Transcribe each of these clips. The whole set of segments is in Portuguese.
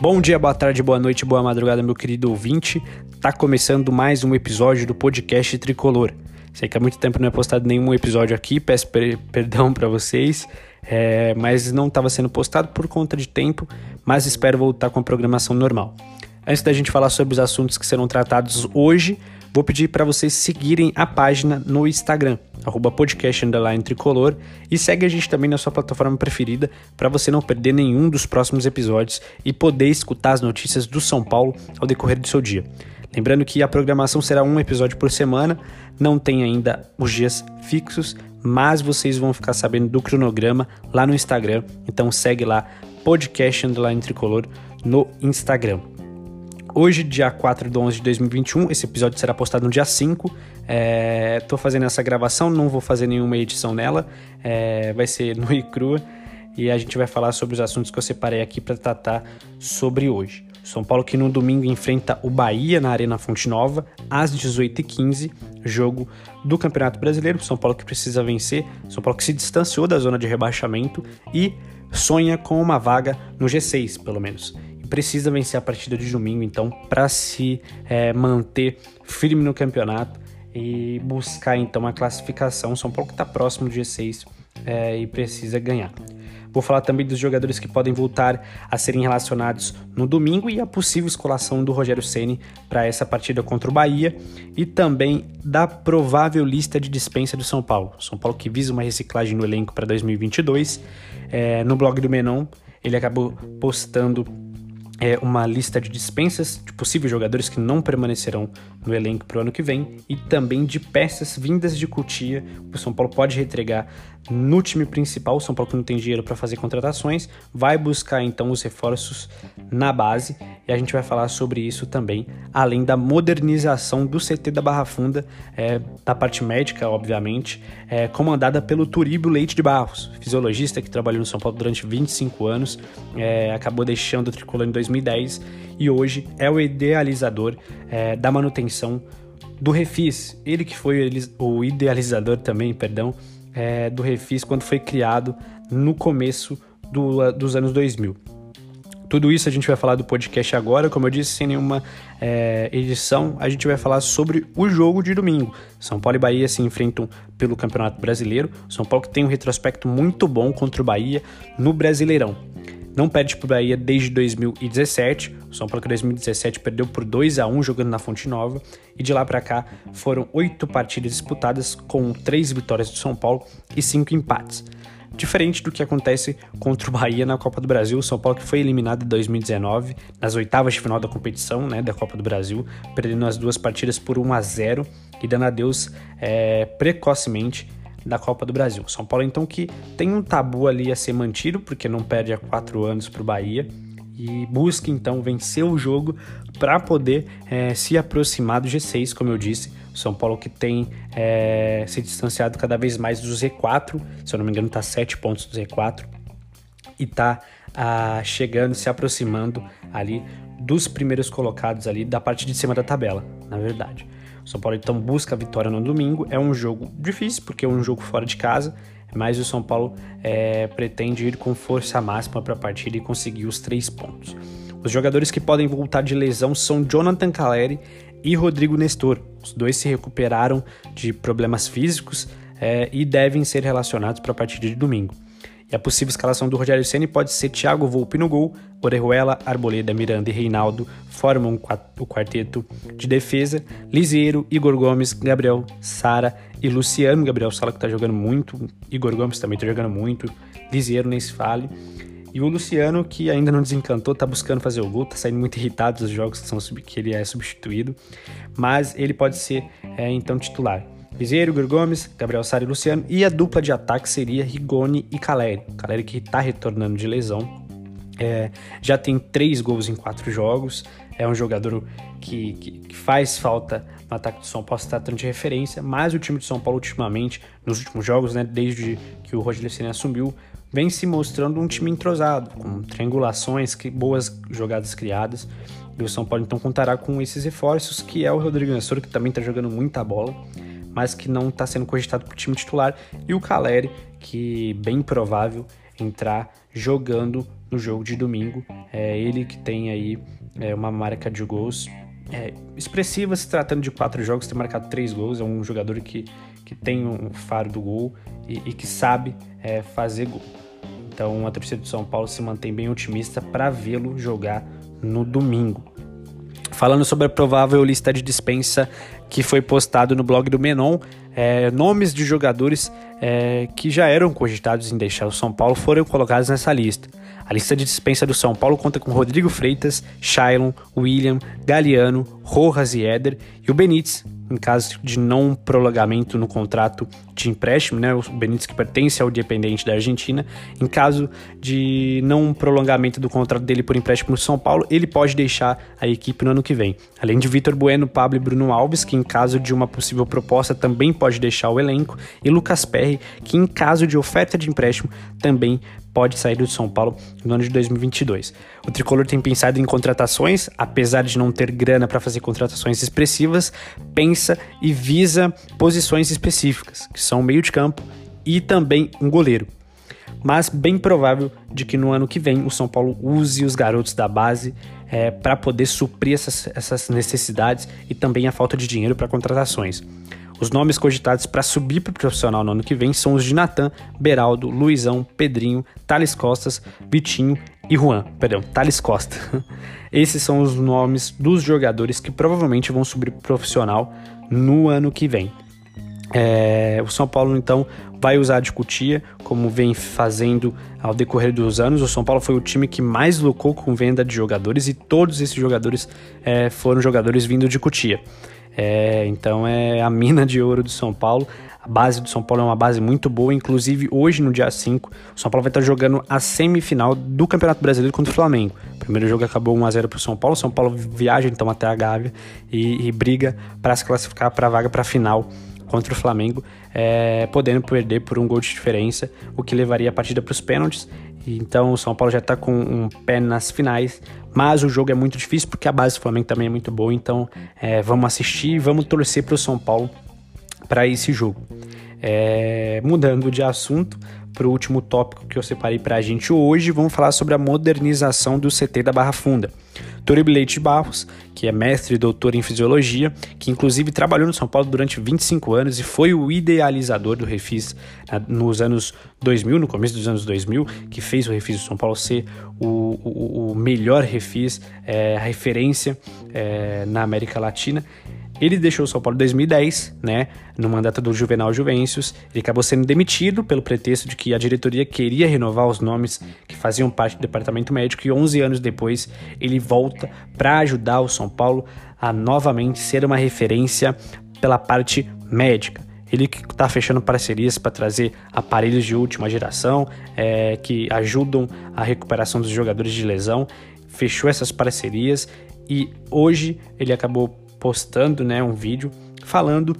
Bom dia, boa tarde, boa noite, boa madrugada, meu querido ouvinte. Tá começando mais um episódio do podcast Tricolor. Sei que há muito tempo não é postado nenhum episódio aqui, peço per perdão para vocês, é, mas não estava sendo postado por conta de tempo, mas espero voltar com a programação normal. Antes da gente falar sobre os assuntos que serão tratados hoje, vou pedir para vocês seguirem a página no Instagram, arroba e segue a gente também na sua plataforma preferida para você não perder nenhum dos próximos episódios e poder escutar as notícias do São Paulo ao decorrer do seu dia. Lembrando que a programação será um episódio por semana, não tem ainda os dias fixos, mas vocês vão ficar sabendo do cronograma lá no Instagram, então segue lá podcast tricolor no Instagram. Hoje, dia 4 de 11 de 2021, esse episódio será postado no dia 5. É, tô fazendo essa gravação, não vou fazer nenhuma edição nela, é, vai ser no e crua e a gente vai falar sobre os assuntos que eu separei aqui para tratar sobre hoje. São Paulo que no domingo enfrenta o Bahia na Arena Fonte Nova às 18h15, jogo do Campeonato Brasileiro. São Paulo que precisa vencer, São Paulo que se distanciou da zona de rebaixamento e sonha com uma vaga no G6, pelo menos precisa vencer a partida de domingo, então, para se é, manter firme no campeonato e buscar então a classificação. São Paulo que está próximo do G6 é, e precisa ganhar. Vou falar também dos jogadores que podem voltar a serem relacionados no domingo e a possível escolação do Rogério Ceni para essa partida contra o Bahia e também da provável lista de dispensa do São Paulo. São Paulo que visa uma reciclagem no elenco para 2022. É, no blog do Menon ele acabou postando é, uma lista de dispensas de possíveis jogadores que não permanecerão no elenco para o ano que vem e também de peças vindas de Cutia. O São Paulo pode retregar no time principal. O São Paulo que não tem dinheiro para fazer contratações vai buscar então os reforços na base e a gente vai falar sobre isso também, além da modernização do CT da Barra Funda, é, da parte médica, obviamente, é, comandada pelo Turíbio Leite de Barros, fisiologista que trabalhou no São Paulo durante 25 anos, é, acabou deixando o tricolor em 2010 e hoje é o idealizador é, da manutenção do Refis, ele que foi o idealizador também, perdão, é, do Refis quando foi criado no começo do, dos anos 2000. Tudo isso a gente vai falar do podcast agora, como eu disse, sem nenhuma é, edição, a gente vai falar sobre o jogo de domingo. São Paulo e Bahia se enfrentam pelo Campeonato Brasileiro. São Paulo que tem um retrospecto muito bom contra o Bahia no Brasileirão. Não perde para o Bahia desde 2017. O São Paulo que 2017 perdeu por 2 a 1 jogando na Fonte Nova. E de lá para cá foram oito partidas disputadas com três vitórias do São Paulo e cinco empates. Diferente do que acontece contra o Bahia na Copa do Brasil, o São Paulo que foi eliminado em 2019 nas oitavas de final da competição né, da Copa do Brasil, perdendo as duas partidas por 1 a 0 e dando adeus é, precocemente da Copa do Brasil. São Paulo então que tem um tabu ali a ser mantido, porque não perde há quatro anos para o Bahia e busca então vencer o jogo para poder é, se aproximar do G6, como eu disse. São Paulo que tem é, se distanciado cada vez mais do Z4, se eu não me engano, está 7 pontos do Z4 e está ah, chegando, se aproximando ali dos primeiros colocados ali da parte de cima da tabela, na verdade. O São Paulo então busca a vitória no domingo. É um jogo difícil porque é um jogo fora de casa, mas o São Paulo é, pretende ir com força máxima para a partida e conseguir os três pontos. Os jogadores que podem voltar de lesão são Jonathan Caleri e Rodrigo Nestor. Os dois se recuperaram de problemas físicos é, e devem ser relacionados para a partida de domingo. E a possível escalação do Rogério Ceni pode ser Thiago Volpe no gol, Orejuela, Arboleda, Miranda e Reinaldo formam o quarteto de defesa, Liseiro, Igor Gomes, Gabriel Sara e Luciano. Gabriel Sara que está jogando muito, Igor Gomes também está jogando muito, Liseiro nem se fale. E o Luciano, que ainda não desencantou, tá buscando fazer o gol, tá saindo muito irritado dos jogos que, são, que ele é substituído, mas ele pode ser é, então titular. Piseiro, Igor Gomes, Gabriel Sara e Luciano. E a dupla de ataque seria Rigoni e Caleri. Caleri que está retornando de lesão. É, já tem três gols em quatro jogos. É um jogador que, que, que faz falta no ataque do São Paulo, está tratando de referência. Mas o time de São Paulo, ultimamente, nos últimos jogos, né, desde que o Rogério Ceni assumiu, vem se mostrando um time entrosado, com triangulações, que, boas jogadas criadas. E o São Paulo então contará com esses reforços, que é o Rodrigo Nestor, que também está jogando muita bola mas que não está sendo cogitado para o time titular, e o Caleri, que bem provável entrar jogando no jogo de domingo. É ele que tem aí é, uma marca de gols é, expressiva se tratando de quatro jogos, ter marcado três gols. É um jogador que, que tem um faro do gol e, e que sabe é, fazer gol. Então a torcida do São Paulo se mantém bem otimista para vê-lo jogar no domingo. Falando sobre a provável lista de dispensa que foi postado no blog do Menon, é, nomes de jogadores é, que já eram cogitados em deixar o São Paulo foram colocados nessa lista. A lista de dispensa do São Paulo conta com Rodrigo Freitas, Shailon, William, Galeano, Rojas e Éder e o Benítez, em caso de não prolongamento no contrato de empréstimo, né, o Benítez que pertence ao Independente da Argentina, em caso de não prolongamento do contrato dele por empréstimo no São Paulo, ele pode deixar a equipe no ano que vem. Além de Vitor Bueno, Pablo e Bruno Alves, que em caso de uma possível proposta também pode deixar o elenco, e Lucas Perry, que em caso de oferta de empréstimo também pode sair do São Paulo no ano de 2022. O tricolor tem pensado em contratações, apesar de não ter grana para fazer contratações expressivas, pensa e visa posições específicas, que são meio de campo e também um goleiro. Mas bem provável de que no ano que vem o São Paulo use os garotos da base é, para poder suprir essas, essas necessidades e também a falta de dinheiro para contratações. Os nomes cogitados para subir para o profissional no ano que vem são os de Natan, Beraldo, Luizão, Pedrinho, Thales Costas, Vitinho e Juan. Perdão, Thales Costa. Esses são os nomes dos jogadores que provavelmente vão subir para o profissional no ano que vem. É, o São Paulo então vai usar de Cutia, como vem fazendo ao decorrer dos anos. O São Paulo foi o time que mais lucrou com venda de jogadores e todos esses jogadores é, foram jogadores vindo de Cutia. É, então é a mina de ouro do São Paulo. A base do São Paulo é uma base muito boa, inclusive hoje no dia 5, o São Paulo vai estar jogando a semifinal do Campeonato Brasileiro contra o Flamengo. O primeiro jogo acabou 1 a 0 para o São Paulo. O São Paulo viaja então até a Gávea e, e briga para se classificar para a vaga para a final contra o Flamengo, é, podendo perder por um gol de diferença, o que levaria a partida para os pênaltis. Então o São Paulo já está com um pé nas finais, mas o jogo é muito difícil porque a base do Flamengo também é muito boa. Então é, vamos assistir e vamos torcer para o São Paulo para esse jogo. É, mudando de assunto para o último tópico que eu separei para a gente hoje, vamos falar sobre a modernização do CT da Barra Funda. Torib Leite Barros, que é mestre e doutor em fisiologia, que inclusive trabalhou no São Paulo durante 25 anos e foi o idealizador do Refis nos anos 2000, no começo dos anos 2000, que fez o Refis do São Paulo ser o, o, o melhor Refis, é, referência é, na América Latina. Ele deixou o São Paulo em 2010, né, no mandato do Juvenal Juvencius. Ele acabou sendo demitido pelo pretexto de que a diretoria queria renovar os nomes que faziam parte do departamento médico e 11 anos depois ele volta para ajudar o São Paulo a novamente ser uma referência pela parte médica. Ele que está fechando parcerias para trazer aparelhos de última geração é, que ajudam a recuperação dos jogadores de lesão. Fechou essas parcerias e hoje ele acabou postando né, um vídeo falando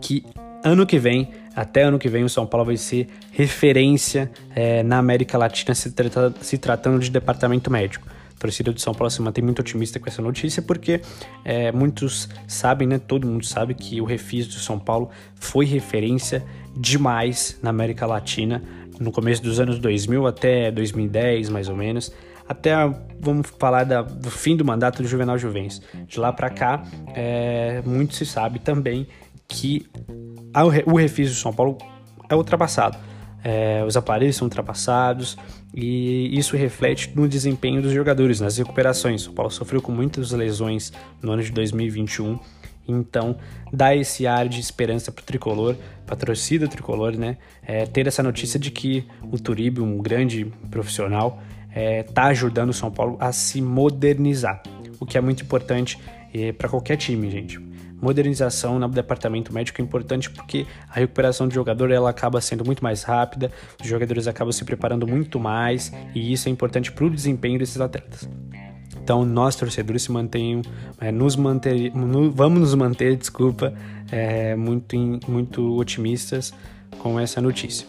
que ano que vem, até ano que vem, o São Paulo vai ser referência é, na América Latina se, trata, se tratando de departamento médico. A torcida do São Paulo se mantém muito otimista com essa notícia porque é, muitos sabem, né? Todo mundo sabe que o Refis do São Paulo foi referência demais na América Latina no começo dos anos 2000 até 2010, mais ou menos até vamos falar da, do fim do mandato do Juvenal Juvens. De lá para cá, é, muito se sabe também que a, o refis do São Paulo é ultrapassado. É, os aparelhos são ultrapassados e isso reflete no desempenho dos jogadores, nas recuperações. O São Paulo sofreu com muitas lesões no ano de 2021 então, dá esse ar de esperança para o tricolor, para a torcida tricolor, né? É, ter essa notícia de que o Turibe, um grande profissional, está é, tá ajudando o São Paulo a se modernizar, o que é muito importante é, para qualquer time, gente. Modernização no departamento médico é importante porque a recuperação do jogador ela acaba sendo muito mais rápida, os jogadores acabam se preparando muito mais e isso é importante para o desempenho desses atletas. Então, nós torcedores se mantenham, é, nos manter, vamos nos manter, desculpa, é, muito, muito otimistas com essa notícia.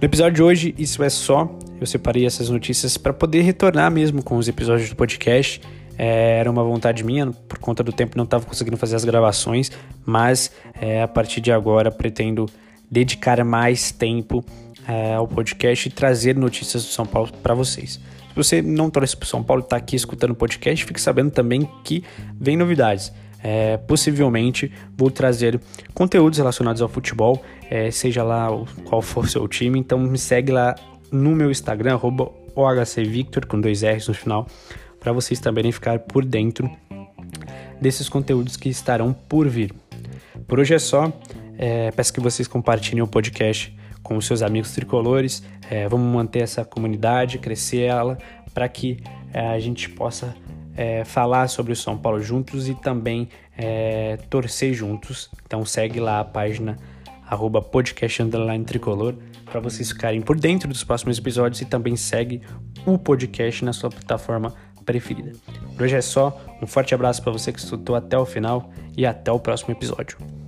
No episódio de hoje, isso é só. Eu separei essas notícias para poder retornar mesmo com os episódios do podcast. É, era uma vontade minha, por conta do tempo não estava conseguindo fazer as gravações, mas é, a partir de agora pretendo dedicar mais tempo é, ao podcast e trazer notícias do São Paulo para vocês. Se você não torce para São Paulo e está aqui escutando o podcast, fique sabendo também que vem novidades. É, possivelmente vou trazer conteúdos relacionados ao futebol, é, seja lá qual for seu time. Então me segue lá no meu Instagram, OHCVictor, com dois R's no final, para vocês também ficar por dentro desses conteúdos que estarão por vir. Por hoje é só. É, peço que vocês compartilhem o podcast com os seus amigos tricolores. É, vamos manter essa comunidade, crescer ela, para que é, a gente possa é, falar sobre o São Paulo juntos e também é, torcer juntos. Então segue lá a página arroba podcast tricolor para vocês ficarem por dentro dos próximos episódios e também segue o podcast na sua plataforma preferida. Por hoje é só, um forte abraço para você que escutou até o final e até o próximo episódio.